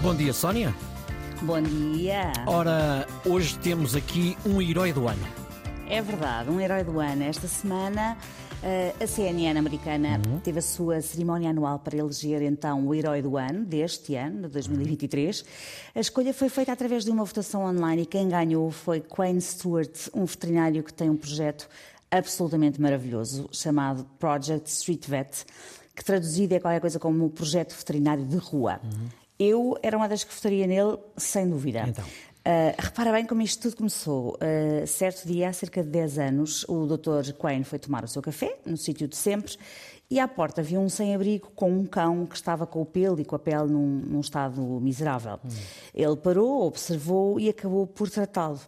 Bom dia, Sónia. Bom dia. Ora, hoje temos aqui um herói do ano. É verdade, um herói do ano. Esta semana eh, a CNN americana uhum. teve a sua cerimónia anual para eleger então o herói do ano, deste ano, de 2023. A escolha foi feita através de uma votação online e quem ganhou foi Quayne Stewart, um veterinário que tem um projeto absolutamente maravilhoso chamado Project Street Vet, que traduzido é qualquer coisa como o projeto veterinário de rua. Uhum. Eu era uma das que votaria nele, sem dúvida. Então. Uh, repara bem como isto tudo começou. Uh, certo dia, há cerca de 10 anos, o Dr. Quain foi tomar o seu café, no sítio de sempre, e à porta viu um sem-abrigo com um cão que estava com o pelo e com a pele num, num estado miserável. Hum. Ele parou, observou e acabou por tratá-lo.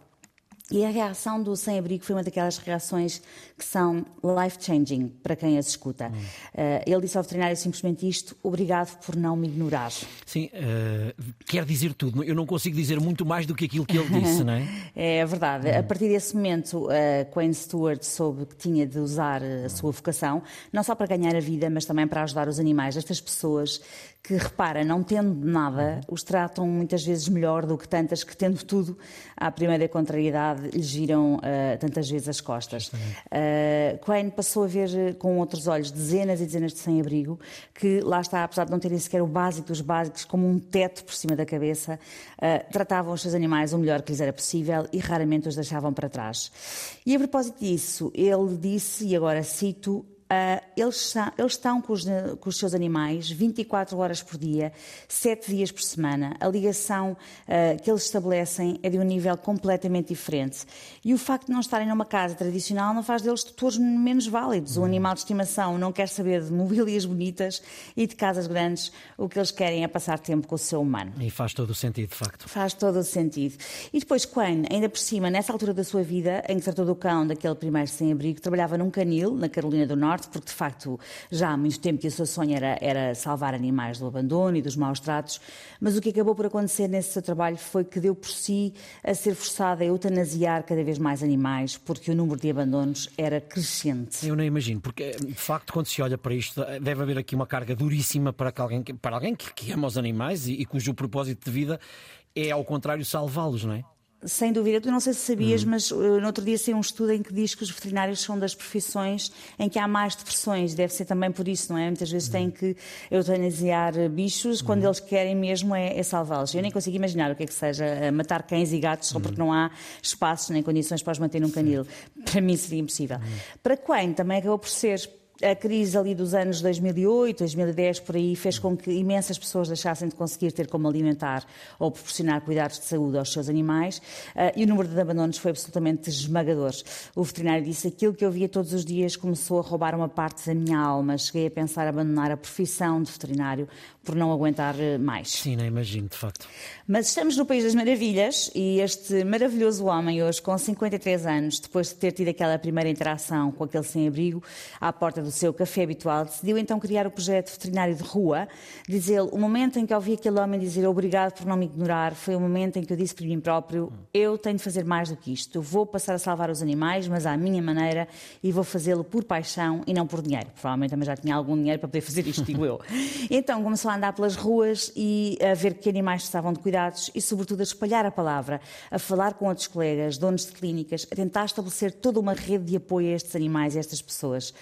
E a reação do sem-abrigo foi uma daquelas reações que são life-changing para quem as escuta. Hum. Uh, ele disse ao veterinário simplesmente isto: obrigado por não me ignorar. Sim, uh, quer dizer tudo. Eu não consigo dizer muito mais do que aquilo que ele disse, não é? é verdade. Hum. A partir desse momento, uh, Stewart soube que tinha de usar a sua vocação, não só para ganhar a vida, mas também para ajudar os animais. Estas pessoas que, repara, não tendo nada, uhum. os tratam muitas vezes melhor do que tantas que, tendo tudo, à primeira contrariedade, lhe giram uh, tantas vezes as costas. Uh, passou a ver com outros olhos dezenas e dezenas de sem-abrigo que, lá está, apesar de não terem sequer o básico dos básicos, como um teto por cima da cabeça, uh, tratavam os seus animais o melhor que lhes era possível e raramente os deixavam para trás. E a propósito disso, ele disse, e agora cito, Uh, eles, eles, estão com os, com os, seus animais 24 horas por dia, 7 dias por semana. A ligação uh, que eles estabelecem é de um nível completamente diferente. E o facto de não estarem numa casa tradicional não faz deles tutores menos válidos. O animal de estimação não quer saber de mobílias bonitas e de casas grandes. O que eles querem é passar tempo com o seu humano. E faz todo o sentido, de facto. Faz todo o sentido. E depois, Quayne, ainda por cima, nessa altura da sua vida, em que tratou do cão daquele primeiro sem-abrigo, trabalhava num canil, na Carolina do Norte, porque de facto já há muito tempo que o seu sonho era, era salvar animais do abandono e dos maus tratos, mas o que acabou por acontecer nesse seu trabalho foi que deu por si a ser forçada a eutanasiar cada vez mais animais, porque o número de abandonos era crescente. Eu não imagino, porque de facto, quando se olha para isto, deve haver aqui uma carga duríssima para, alguém, para alguém que, que ama os animais e, e cujo propósito de vida é, ao contrário, salvá-los, não é? Sem dúvida, tu não sei se sabias, hum. mas uh, no outro dia saiu um estudo em que diz que os veterinários são das profissões em que há mais depressões. Deve ser também por isso, não é? Muitas vezes hum. têm que eutanasiar bichos quando hum. eles querem mesmo é, é salvá-los. Eu nem consigo imaginar o que é que seja matar cães e gatos só porque não há espaços nem condições para os manter num canil. Para mim seria impossível. Para Quem também acabou por ser a crise ali dos anos 2008, 2010, por aí, fez com que imensas pessoas deixassem de conseguir ter como alimentar ou proporcionar cuidados de saúde aos seus animais uh, e o número de abandonos foi absolutamente esmagador. O veterinário disse aquilo que eu via todos os dias começou a roubar uma parte da minha alma. Cheguei a pensar abandonar a profissão de veterinário por não aguentar eh, mais. Sim, não imagino, de facto. Mas estamos no País das Maravilhas e este maravilhoso homem, hoje com 53 anos, depois de ter tido aquela primeira interação com aquele sem-abrigo à porta do do seu café habitual, decidiu então criar o projeto veterinário de rua. Diz ele, o momento em que ouvi aquele homem dizer obrigado por não me ignorar foi o momento em que eu disse para mim próprio, eu tenho de fazer mais do que isto. Eu vou passar a salvar os animais, mas à minha maneira, e vou fazê-lo por paixão e não por dinheiro. Provavelmente também já tinha algum dinheiro para poder fazer isto, digo eu. Então começou a andar pelas ruas e a ver que animais precisavam de cuidados e, sobretudo, a espalhar a palavra, a falar com outros colegas, donos de clínicas, a tentar estabelecer toda uma rede de apoio a estes animais e a estas pessoas.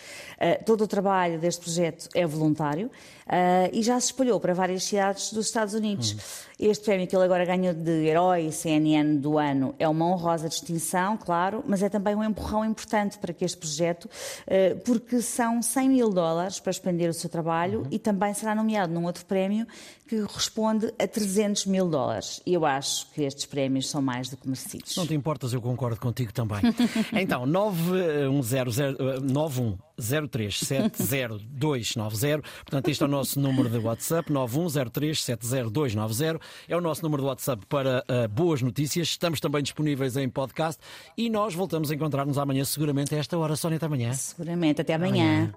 Uh, todo o trabalho deste projeto é voluntário uh, e já se espalhou para várias cidades dos Estados Unidos. Hum. Este prémio que ele agora ganhou de Herói CNN do ano é uma honrosa distinção, claro, mas é também um empurrão importante para que este projeto, uh, porque são 100 mil dólares para expender o seu trabalho uhum. e também será nomeado num outro prémio que corresponde a 300 mil dólares. E eu acho que estes prémios são mais do que merecidos. Não te importas, eu concordo contigo também. então, 910, 91 0370 Portanto, este é o nosso número de WhatsApp, 910370290. É o nosso número de WhatsApp para uh, boas notícias. Estamos também disponíveis em podcast e nós voltamos a encontrar-nos amanhã, seguramente a esta hora. Sónia, até amanhã. Seguramente, até amanhã. amanhã.